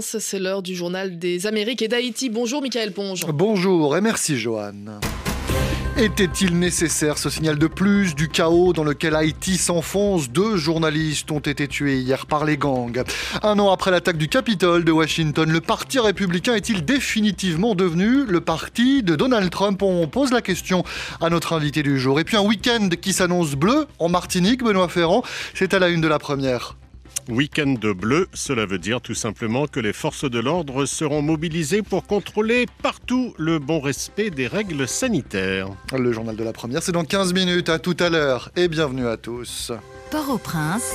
C'est l'heure du journal des Amériques et d'Haïti. Bonjour Michael Ponge. Bonjour et merci Joanne. Était-il nécessaire ce signal de plus du chaos dans lequel Haïti s'enfonce? Deux journalistes ont été tués hier par les gangs. Un an après l'attaque du Capitole de Washington, le Parti républicain est-il définitivement devenu le parti de Donald Trump? On pose la question à notre invité du jour. Et puis un week-end qui s'annonce bleu en Martinique, Benoît Ferrand, c'est à la une de la première. Week-end bleu, cela veut dire tout simplement que les forces de l'ordre seront mobilisées pour contrôler partout le bon respect des règles sanitaires. Le journal de la première, c'est dans 15 minutes. À tout à l'heure et bienvenue à tous. Port-au-Prince.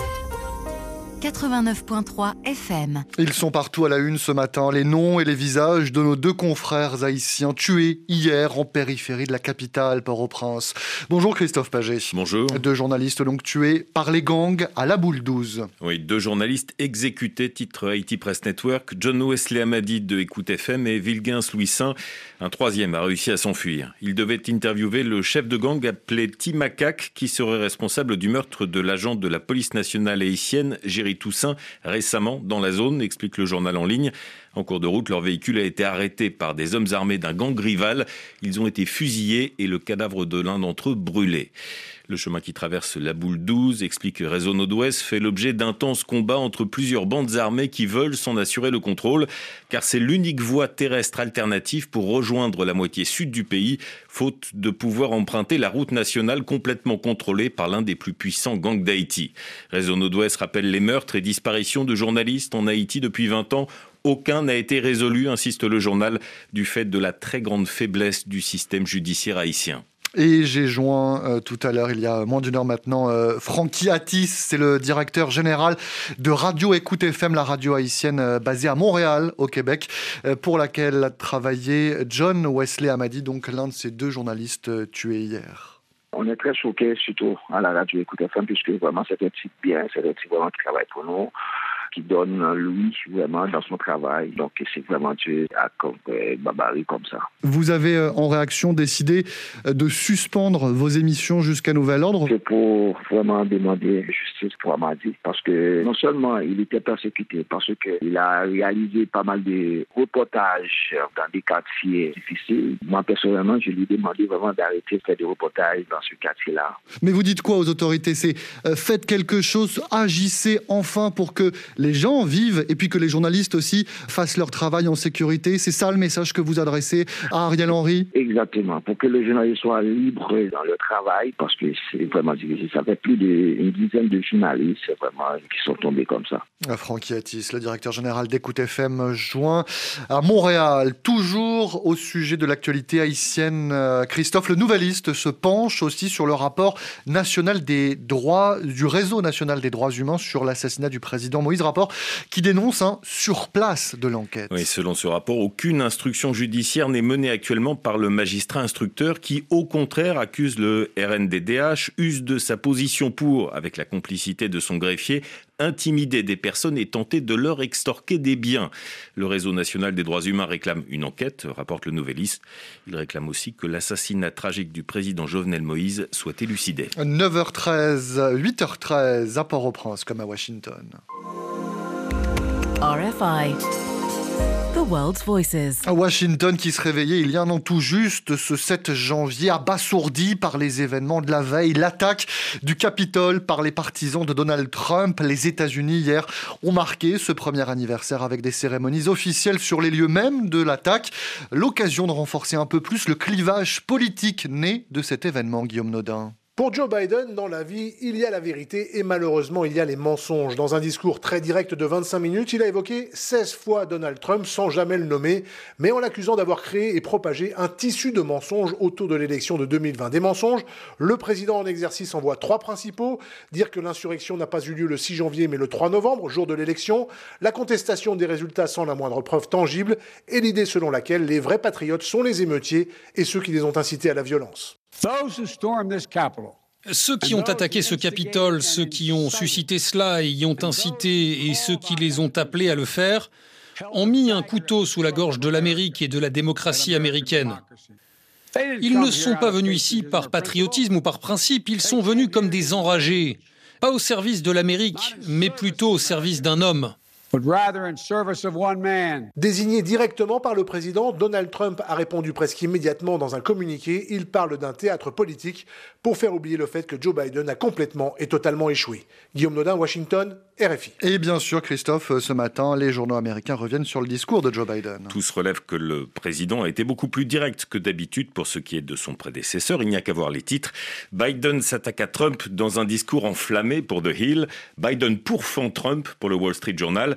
89.3 FM. Ils sont partout à la une ce matin, les noms et les visages de nos deux confrères haïtiens tués hier en périphérie de la capitale, Port-au-Prince. Bonjour Christophe Paget. Bonjour. Deux journalistes donc tués par les gangs à la boule 12. Oui, deux journalistes exécutés, titre Haïti Press Network, John Wesley Amadi de Écoute FM et Vilgens Louis Saint. Un troisième a réussi à s'enfuir. Il devait interviewer le chef de gang appelé Timakak qui serait responsable du meurtre de l'agent de la police nationale haïtienne, Toussaint, récemment dans la zone, explique le journal en ligne. En cours de route, leur véhicule a été arrêté par des hommes armés d'un gang rival. Ils ont été fusillés et le cadavre de l'un d'entre eux brûlé. Le chemin qui traverse la boule 12, explique Réseau Nord-Ouest, fait l'objet d'intenses combats entre plusieurs bandes armées qui veulent s'en assurer le contrôle, car c'est l'unique voie terrestre alternative pour rejoindre la moitié sud du pays, faute de pouvoir emprunter la route nationale complètement contrôlée par l'un des plus puissants gangs d'Haïti. Réseau Nord-Ouest rappelle les meurtres et disparitions de journalistes en Haïti depuis 20 ans aucun n'a été résolu, insiste le journal, du fait de la très grande faiblesse du système judiciaire haïtien. Et j'ai joint euh, tout à l'heure, il y a moins d'une heure maintenant, euh, Francky Attis, c'est le directeur général de Radio Écoute FM, la radio haïtienne euh, basée à Montréal, au Québec, pour laquelle a travaillé John Wesley Amadi, donc l'un de ces deux journalistes tués hier. On est très choqués, surtout à la radio Écoute FM, puisque vraiment c'est un type bien, c'est un type vraiment qui travaille pour nous qui donne lui vraiment dans son travail. Donc c'est vraiment tué à Babari comme ça. Vous avez euh, en réaction décidé euh, de suspendre vos émissions jusqu'à nouvel ordre? C'est pour vraiment demander justice pour Amadi parce que non seulement il était persécuté parce qu'il a réalisé pas mal de reportages dans des quartiers difficiles. Moi personnellement, je lui ai demandé vraiment d'arrêter de faire des reportages dans ce quartier-là. Mais vous dites quoi aux autorités? C'est euh, faites quelque chose, agissez enfin pour que les gens vivent et puis que les journalistes aussi fassent leur travail en sécurité. C'est ça le message que vous adressez à Ariel Henry? Exactement, pour que les journalistes soient libres dans leur travail, parce que c'est vraiment difficile. Ça fait plus d'une dizaine de journalistes vraiment qui sont tombés comme ça. Francky Attis, le directeur général d'Écoute FM, joint à Montréal. Toujours au sujet de l'actualité haïtienne, euh, Christophe, le Nouvelliste se penche aussi sur le rapport national des droits, du réseau national des droits humains sur l'assassinat du président Moïse rapport qui dénonce un surplace de l'enquête. Oui, selon ce rapport, aucune instruction judiciaire n'est menée actuellement par le magistrat instructeur qui, au contraire, accuse le RNDDH, use de sa position pour, avec la complicité de son greffier, intimider des personnes et tenter de leur extorquer des biens. Le réseau national des droits humains réclame une enquête, rapporte le Nouvelliste. Il réclame aussi que l'assassinat tragique du président Jovenel Moïse soit élucidé. 9h13, 8h13 à Port-au-Prince comme à Washington. RFI. The World's Voices. Washington qui se réveillait il y a un an tout juste, ce 7 janvier, abasourdi par les événements de la veille, l'attaque du Capitole par les partisans de Donald Trump. Les États-Unis hier ont marqué ce premier anniversaire avec des cérémonies officielles sur les lieux mêmes de l'attaque. L'occasion de renforcer un peu plus le clivage politique né de cet événement, Guillaume Nodin. Pour Joe Biden, dans la vie, il y a la vérité et malheureusement, il y a les mensonges. Dans un discours très direct de 25 minutes, il a évoqué 16 fois Donald Trump sans jamais le nommer, mais en l'accusant d'avoir créé et propagé un tissu de mensonges autour de l'élection de 2020. Des mensonges, le président en exercice en voit trois principaux. Dire que l'insurrection n'a pas eu lieu le 6 janvier mais le 3 novembre, jour de l'élection, la contestation des résultats sans la moindre preuve tangible et l'idée selon laquelle les vrais patriotes sont les émeutiers et ceux qui les ont incités à la violence. Ceux qui ont attaqué ce Capitole, ceux qui ont suscité cela et y ont incité, et ceux qui les ont appelés à le faire, ont mis un couteau sous la gorge de l'Amérique et de la démocratie américaine. Ils ne sont pas venus ici par patriotisme ou par principe, ils sont venus comme des enragés, pas au service de l'Amérique, mais plutôt au service d'un homme. Désigné directement par le président, Donald Trump a répondu presque immédiatement dans un communiqué. Il parle d'un théâtre politique pour faire oublier le fait que Joe Biden a complètement et totalement échoué. Guillaume Nodin, Washington, RFI. Et bien sûr, Christophe, ce matin, les journaux américains reviennent sur le discours de Joe Biden. Tous relèvent que le président a été beaucoup plus direct que d'habitude pour ce qui est de son prédécesseur. Il n'y a qu'à voir les titres. Biden s'attaque à Trump dans un discours enflammé pour The Hill. Biden pourfend Trump pour le Wall Street Journal.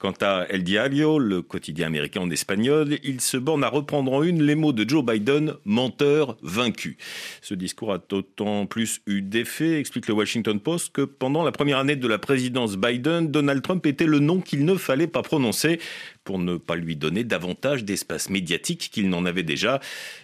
Quant à El Diario, le quotidien américain en espagnol, il se borne à reprendre en une les mots de Joe Biden, menteur vaincu. Ce discours a d'autant plus eu d'effet, explique le Washington Post, que pendant la première année de la présidence Biden, Donald Trump était le nom qu'il ne fallait pas prononcer pour ne pas lui donner davantage d'espace médiatique qu'il n'en avait déjà,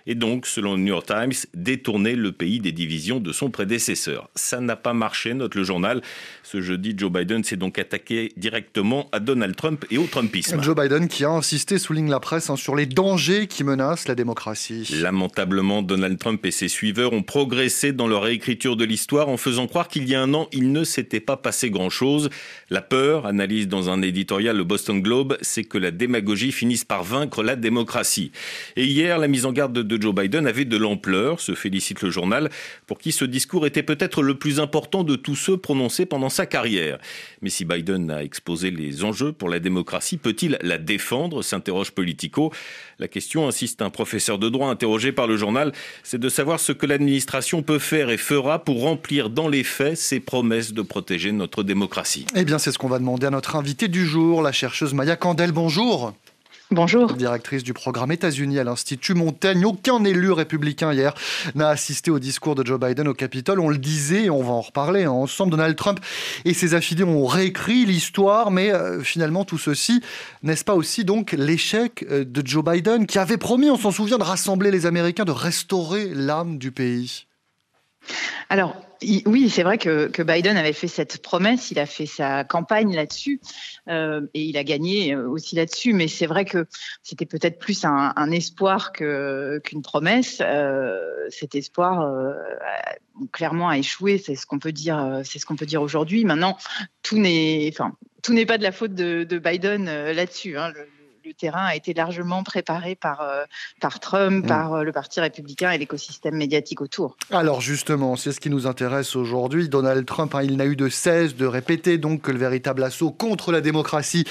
et donc, selon le New York Times, détourner le pays des divisions de son prédécesseur. Ça n'a pas marché, note le journal. Ce jeudi, Joe Biden s'est donc attaqué directement à Donald Trump et au Trumpisme. Joe Biden qui a insisté, souligne la presse, hein, sur les dangers qui menacent la démocratie. Lamentablement, Donald Trump et ses suiveurs ont progressé dans leur réécriture de l'histoire en faisant croire qu'il y a un an, il ne s'était pas passé grand-chose. La peur, analyse dans un éditorial le Boston Globe, c'est que la démagogie finisse par vaincre la démocratie. Et hier, la mise en garde de Joe Biden avait de l'ampleur, se félicite le journal, pour qui ce discours était peut-être le plus important de tous ceux prononcés pendant sa carrière. Mais si Biden a exposé les enjeux pour la démocratie, peut-il la défendre? s'interroge Politico. La question, insiste un professeur de droit interrogé par le journal, c'est de savoir ce que l'administration peut faire et fera pour remplir dans les faits ses promesses de protéger notre démocratie. Eh bien, c'est ce qu'on va demander à notre invité du jour, la chercheuse Maya Candel. Bonjour. Bonjour. Directrice du programme États-Unis à l'Institut Montaigne. Aucun élu républicain hier n'a assisté au discours de Joe Biden au Capitole. On le disait, et on va en reparler hein. ensemble. Donald Trump et ses affidés ont réécrit l'histoire, mais euh, finalement tout ceci, n'est-ce pas aussi donc l'échec euh, de Joe Biden qui avait promis, on s'en souvient, de rassembler les Américains, de restaurer l'âme du pays? Alors, oui, c'est vrai que, Biden avait fait cette promesse, il a fait sa campagne là-dessus euh, et il a gagné euh, aussi là-dessus. Mais c'est vrai que c'était peut-être plus un, espoir qu'une promesse. Euh, cet espoir clairement a échoué, c'est ce qu'on peut dire. C'est ce qu'on peut dire aujourd'hui. Maintenant, tout n'est, enfin, tout n'est pas de la faute de, Biden là-dessus. Hein terrain a été largement préparé par, euh, par Trump, mm. par euh, le Parti républicain et l'écosystème médiatique autour. Alors justement, c'est ce qui nous intéresse aujourd'hui. Donald Trump, hein, il n'a eu de cesse de répéter donc que le véritable assaut contre la démocratie,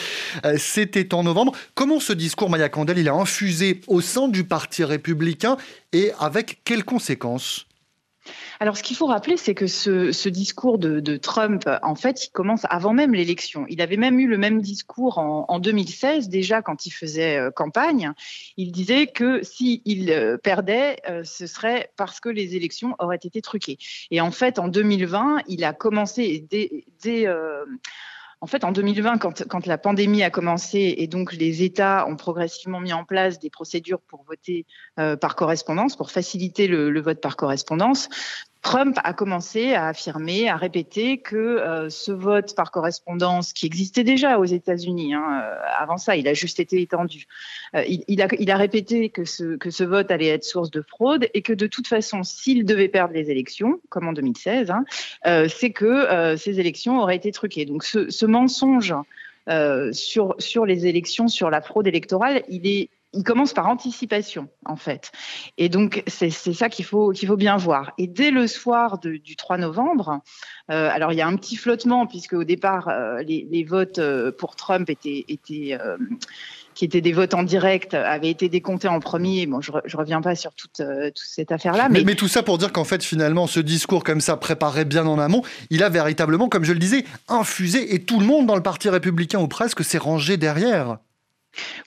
euh, c'était en novembre. Comment ce discours, Maya Candel, il a infusé au sein du Parti républicain et avec quelles conséquences? Alors, ce qu'il faut rappeler, c'est que ce, discours de, Trump, en fait, il commence avant même l'élection. Il avait même eu le même discours en, 2016, déjà quand il faisait euh, campagne. Il disait que s'il euh, perdait, euh, ce serait parce que les élections auraient été truquées. Et en fait, en 2020, il a commencé dès, en fait, en 2020, quand, la pandémie a commencé et donc les États ont progressivement mis en place des procédures pour voter euh, par correspondance, pour faciliter le, vote par correspondance, Trump a commencé à affirmer, à répéter que euh, ce vote par correspondance, qui existait déjà aux États-Unis, hein, euh, avant ça, il a juste été étendu, euh, il, a, répété que ce, que ce vote allait être source de fraude et que de toute façon, s'il devait perdre les élections, comme en 2016, hein, c'est que ces élections auraient été truquées. Donc ce, ce mensonge sur, sur les élections, sur la fraude électorale, il est il commence par anticipation, en fait. Et donc, c'est ça qu'il faut, qu'il faut bien voir. Et dès le soir du 3 novembre, euh, alors il y a un petit flottement, puisque au départ, euh, les, votes euh, pour Trump étaient, étaient qui étaient des votes en direct, avaient été décomptés en premier. Bon, je, ne reviens pas sur toute, toute cette affaire-là. Mais... mais... tout ça pour dire qu'en fait, finalement, ce discours comme ça, préparé bien en amont, il a véritablement, comme je le disais, infusé et tout le monde dans le Parti républicain ou presque s'est rangé derrière.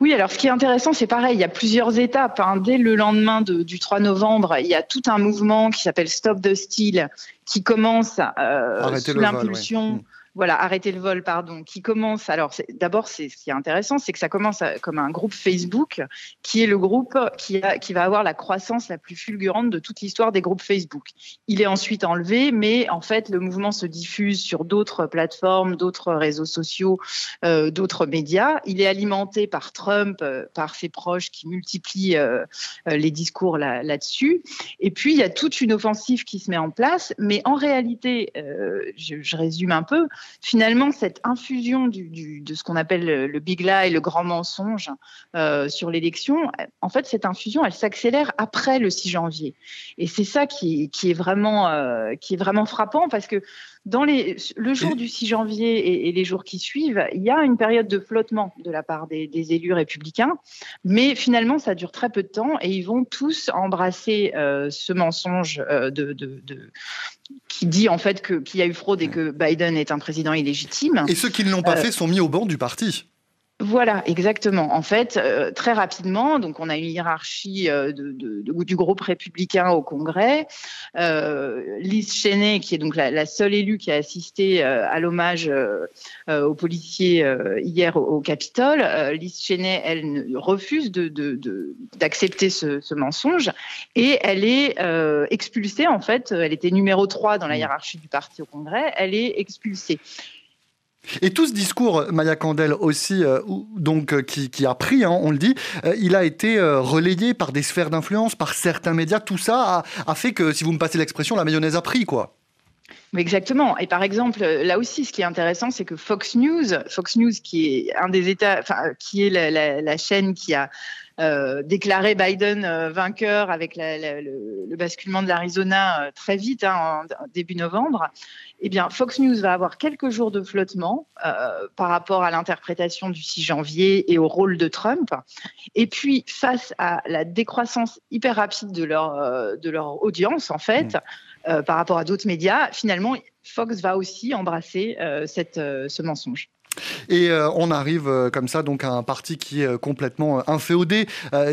Oui, alors ce qui est intéressant, c'est pareil, il y a plusieurs étapes. Hein. Dès le lendemain du 3 novembre, il y a tout un mouvement qui s'appelle Stop the Steal qui commence euh, sous l'impulsion. Voilà, arrêter le vol, pardon, qui commence. Alors, d'abord, ce qui est intéressant, c'est que ça commence comme un groupe Facebook, qui est le groupe qui, va avoir la croissance la plus fulgurante de toute l'histoire des groupes Facebook. Il est ensuite enlevé, mais en fait, le mouvement se diffuse sur d'autres plateformes, d'autres réseaux sociaux, euh, d'autres médias. Il est alimenté par Trump, euh, par ses proches qui multiplient euh, les discours là-dessus. Et puis, il y a toute une offensive qui se met en place, mais en réalité, je résume un peu finalement, cette infusion du, de ce qu'on appelle le, big lie, le grand mensonge euh, sur l'élection, en fait, cette infusion, elle s'accélère après le 6 janvier. Et c'est ça qui, qui, est vraiment, euh, qui est vraiment frappant parce que dans les, le jour du 6 janvier et, les jours qui suivent, il y a une période de flottement de la part des, élus républicains, mais finalement, ça dure très peu de temps et ils vont tous embrasser euh, ce mensonge de, de, de, qui dit en fait qu'il y a eu fraude et que Biden est un président illégitime. Et ceux qui ne l'ont pas euh, fait sont mis au banc du parti. Voilà, exactement. En fait, euh, très rapidement, donc on a une hiérarchie euh, de, de, du groupe républicain au Congrès. Euh, Liz Cheney, qui est donc la, seule élue qui a assisté euh, à l'hommage aux policiers hier au, Capitole, Liz Cheney, elle refuse d'accepter de, ce, ce, mensonge et elle est expulsée. En fait, elle était numéro 3 dans la mmh. hiérarchie du parti au Congrès. Elle est expulsée. Et tout ce discours, Maya Candel aussi, euh, donc euh, qui, a pris, hein, on le dit, euh, il a été relayé par des sphères d'influence, par certains médias. Tout ça a, fait que, si vous me passez l'expression, la mayonnaise a pris, quoi. Exactement. Et par exemple, là aussi, ce qui est intéressant, c'est que Fox News, Fox News, qui est un des États, enfin, qui est la chaîne qui a déclarer Biden vainqueur avec le, basculement de l'Arizona très vite, hein, début novembre, eh bien, Fox News va avoir quelques jours de flottement par rapport à l'interprétation du 6 janvier et au rôle de Trump. Et puis, face à la décroissance hyper rapide de leur, de leur audience, en fait, mmh. par rapport à d'autres médias, finalement, Fox va aussi embrasser cette, ce mensonge. Et euh, on arrive euh, comme ça donc à un parti qui est euh, complètement inféodé,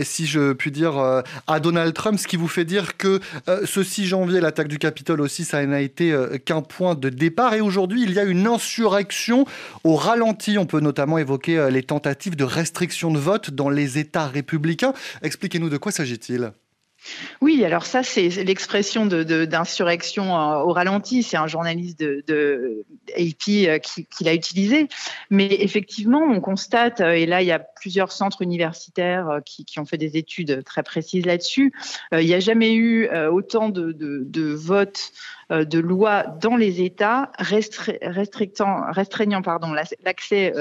si je puis dire, à Donald Trump, ce qui vous fait dire que ce 6 janvier, l'attaque du Capitole aussi, ça n'a été qu'un point de départ. Et aujourd'hui, il y a une insurrection au ralenti. On peut notamment évoquer les tentatives de restriction de vote dans les États républicains. Expliquez-nous de quoi s'agit-il oui, alors ça, c'est l'expression d'insurrection de, au ralenti. C'est un journaliste de, AP euh, qui, l'a utilisé. Mais effectivement, on constate, euh, et là, il y a plusieurs centres universitaires euh, qui, ont fait des études très précises là-dessus, il n'y a jamais eu autant de, votes de lois dans les États restreignant l'accès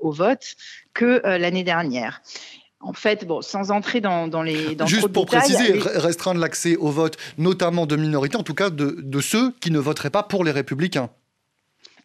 au vote que l'année dernière en fait, bon, sans entrer dans, les dans Juste pour préciser, restreindre l'accès au vote, notamment de minorités, en tout cas de, ceux qui ne voteraient pas pour les républicains.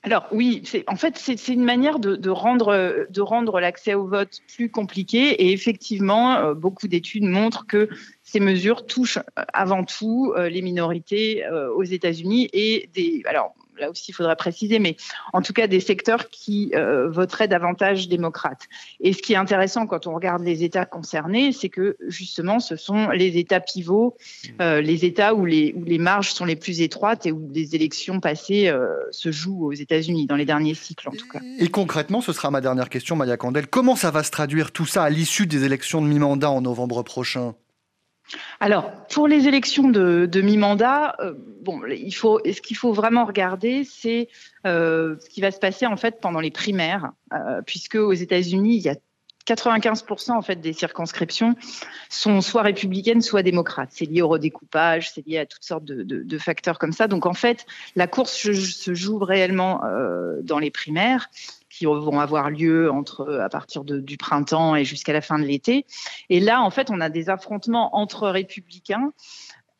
Alors oui, en fait c'est une manière de, rendre, de rendre l'accès au vote plus compliqué et effectivement euh, beaucoup d'études montrent que ces mesures touchent euh, avant tout euh, les minorités aux États-Unis et des alors là aussi il faudrait préciser, mais en tout cas des secteurs qui euh, voteraient davantage démocrates. Et ce qui est intéressant quand on regarde les États concernés, c'est que justement ce sont les États pivots, euh, les États où les, où les marges sont les plus étroites et où les élections passées euh, se jouent aux États-Unis, dans les derniers cycles en tout cas. Et concrètement, ce sera ma dernière question, Maya Candel, comment ça va se traduire tout ça à l'issue des élections de mi-mandat en novembre prochain? Alors, pour les élections de, mi-mandat, euh, bon, il ce qu'il faut vraiment regarder, c'est euh, ce qui va se passer en fait pendant les primaires, euh, puisque aux États-Unis, il y a 95% en fait des circonscriptions sont soit républicaines, soit démocrates. C'est lié au redécoupage, c'est lié à toutes sortes de, facteurs comme ça. Donc en fait, la course se joue réellement dans les primaires qui vont avoir lieu entre à partir du printemps et jusqu'à la fin de l'été. Et là, en fait, on a des affrontements entre républicains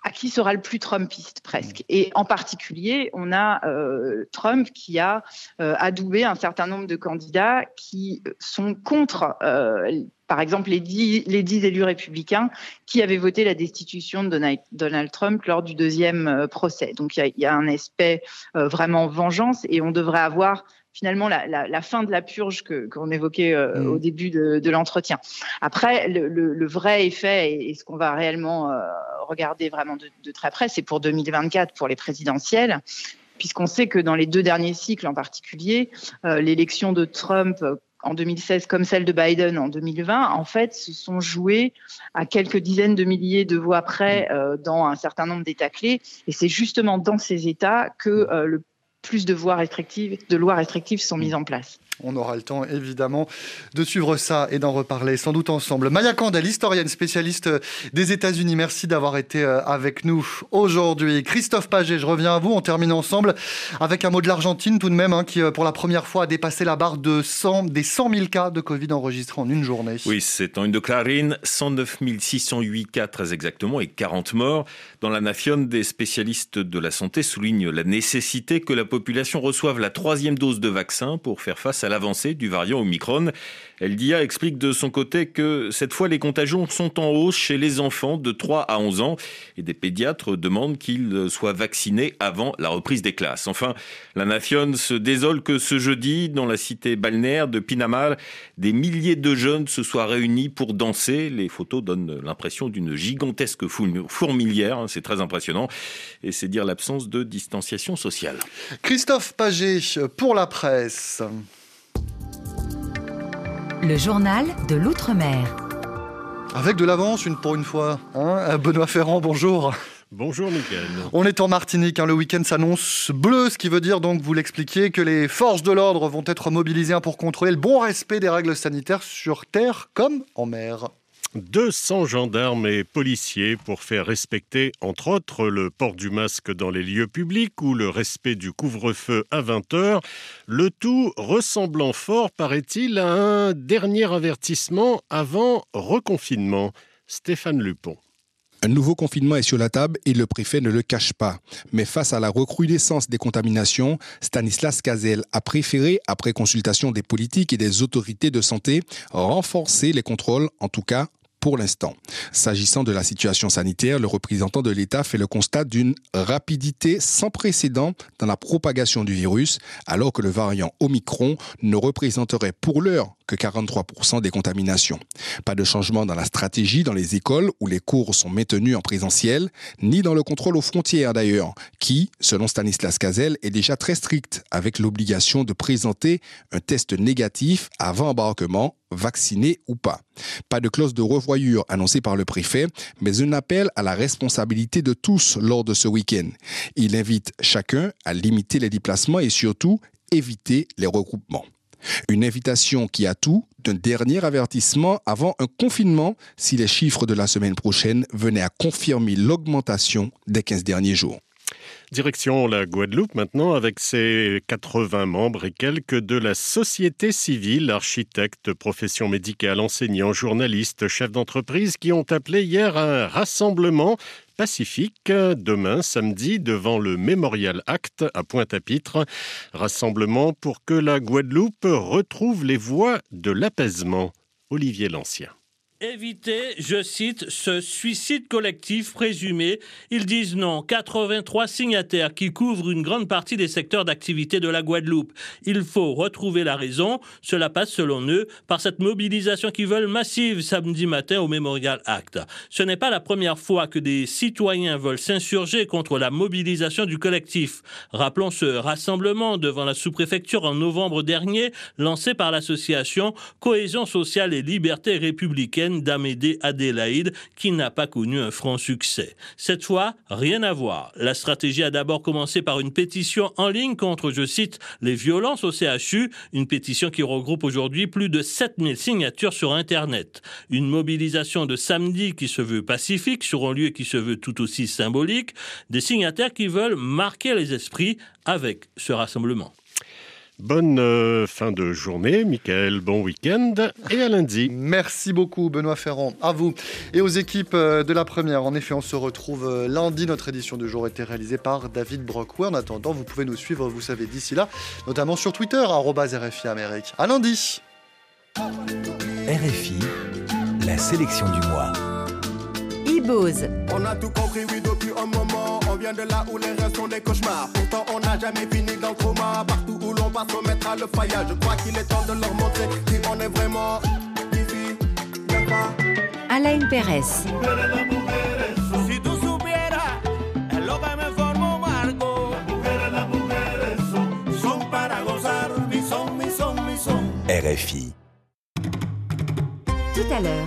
à qui sera le plus Trumpiste presque. Et en particulier, on a euh, Trump qui a euh, adoubé un certain nombre de candidats qui sont contre, euh, par exemple, les dix, les dix élus républicains qui avaient voté la destitution de Donald, Trump lors du deuxième procès. Donc il y, y, a un aspect vraiment vengeance et on devrait avoir finalement la, fin de la purge qu'on évoquait euh, mm. au début de, l'entretien. Après, le, vrai effet et, ce qu'on va réellement euh, regarder vraiment de, très près, c'est pour 2024, pour les présidentielles, puisqu'on sait que dans les deux derniers cycles en particulier, euh, l'élection de Trump en 2016 comme celle de Biden en 2020, en fait, se sont jouées à quelques dizaines de milliers de voix près mm. dans un certain nombre d'États clés. Et c'est justement dans ces États que le plus de, voies restrictives, de lois restrictives sont mises en place. On aura le temps évidemment de suivre ça et d'en reparler sans doute ensemble. Maya Kandel, historienne spécialiste des États-Unis, merci d'avoir été euh, avec nous aujourd'hui. Christophe Paget, je reviens à vous. On termine ensemble avec un mot de l'Argentine tout de même, hein, qui euh, pour la première fois a dépassé la barre de 100, des 100 000 cas de Covid enregistrés en une journée. Oui, c'est en une de Clarine, 109 608 cas très exactement et 40 morts. Dans la Nation, des spécialistes de la santé soulignent la nécessité que la population reçoive la troisième dose de vaccin pour faire face à l'avancée du variant Omicron. LDA explique de son côté que cette fois les contagions sont en hausse chez les enfants de 3 à 11 ans et des pédiatres demandent qu'ils soient vaccinés avant la reprise des classes. Enfin, la Nation se désole que ce jeudi, dans la cité balnéaire de Pinamar, des milliers de jeunes se soient réunis pour danser. Les photos donnent l'impression d'une gigantesque fourmilière, hein, c'est très impressionnant et c'est dire l'absence de distanciation sociale. Christophe Paget pour la presse. Le journal de l'Outre-mer. Avec de l'avance, une pour une fois. Hein Benoît Ferrand, bonjour. Bonjour Mickaël. On est en Martinique, hein. le week-end s'annonce bleu, ce qui veut dire donc, vous l'expliquiez, que les forces de l'ordre vont être mobilisées pour contrôler le bon respect des règles sanitaires sur terre comme en mer. 200 gendarmes et policiers pour faire respecter, entre autres, le port du masque dans les lieux publics ou le respect du couvre-feu à 20h. Le tout ressemblant fort, paraît-il, à un dernier avertissement avant reconfinement. Stéphane Lupon. Un nouveau confinement est sur la table et le préfet ne le cache pas. Mais face à la recrudescence des contaminations, Stanislas Cazel a préféré, après consultation des politiques et des autorités de santé, renforcer les contrôles, en tout cas pour l'instant. S'agissant de la situation sanitaire, le représentant de l'État fait le constat d'une rapidité sans précédent dans la propagation du virus, alors que le variant Omicron ne représenterait pour l'heure que 43% des contaminations. Pas de changement dans la stratégie dans les écoles où les cours sont maintenus en présentiel, ni dans le contrôle aux frontières d'ailleurs, qui, selon Stanislas Cazel, est déjà très strict avec l'obligation de présenter un test négatif avant embarquement vacciné ou pas. Pas de clause de revoyure annoncée par le préfet, mais un appel à la responsabilité de tous lors de ce week-end. Il invite chacun à limiter les déplacements et surtout éviter les regroupements. Une invitation qui a tout d'un dernier avertissement avant un confinement si les chiffres de la semaine prochaine venaient à confirmer l'augmentation des 15 derniers jours. Direction la Guadeloupe maintenant avec ses 80 membres et quelques de la société civile, architectes, professions médicales, enseignants, journalistes, chefs d'entreprise qui ont appelé hier un rassemblement pacifique demain samedi devant le Memorial Act à Pointe-à-Pitre. Rassemblement pour que la Guadeloupe retrouve les voies de l'apaisement. Olivier Lancien éviter, je cite, ce suicide collectif présumé. Ils disent non. 83 signataires qui couvrent une grande partie des secteurs d'activité de la Guadeloupe. Il faut retrouver la raison. Cela passe, selon eux, par cette mobilisation qui veulent massive samedi matin au Memorial Act. Ce n'est pas la première fois que des citoyens veulent s'insurger contre la mobilisation du collectif. Rappelons ce rassemblement devant la sous-préfecture en novembre dernier, lancé par l'association Cohésion sociale et liberté républicaine d'Amédée Adélaïde qui n'a pas connu un franc succès. Cette fois, rien à voir. La stratégie a d'abord commencé par une pétition en ligne contre, je cite, les violences au CHU, une pétition qui regroupe aujourd'hui plus de 7000 signatures sur Internet. Une mobilisation de samedi qui se veut pacifique sur un lieu qui se veut tout aussi symbolique, des signataires qui veulent marquer les esprits avec ce rassemblement. Bonne euh, fin de journée, Michael. Bon week-end et à lundi. Merci beaucoup, Benoît Ferrand. À vous et aux équipes euh, de la première. En effet, on se retrouve euh, lundi. Notre édition du jour a été réalisée par David Brockway. En attendant, vous pouvez nous suivre, vous savez, d'ici là, notamment sur Twitter, RFI Amérique. À lundi. RFI, la sélection du mois. On a tout compris, oui, depuis un moment. On vient de là où les restes sont des cauchemars. Pourtant, on n'a jamais fini dans le coma. Partout où l'on passe, on mettra le faillage. Je crois qu'il est temps de leur montrer qui on est vraiment. Alain Pérez. RFI. Tout à l'heure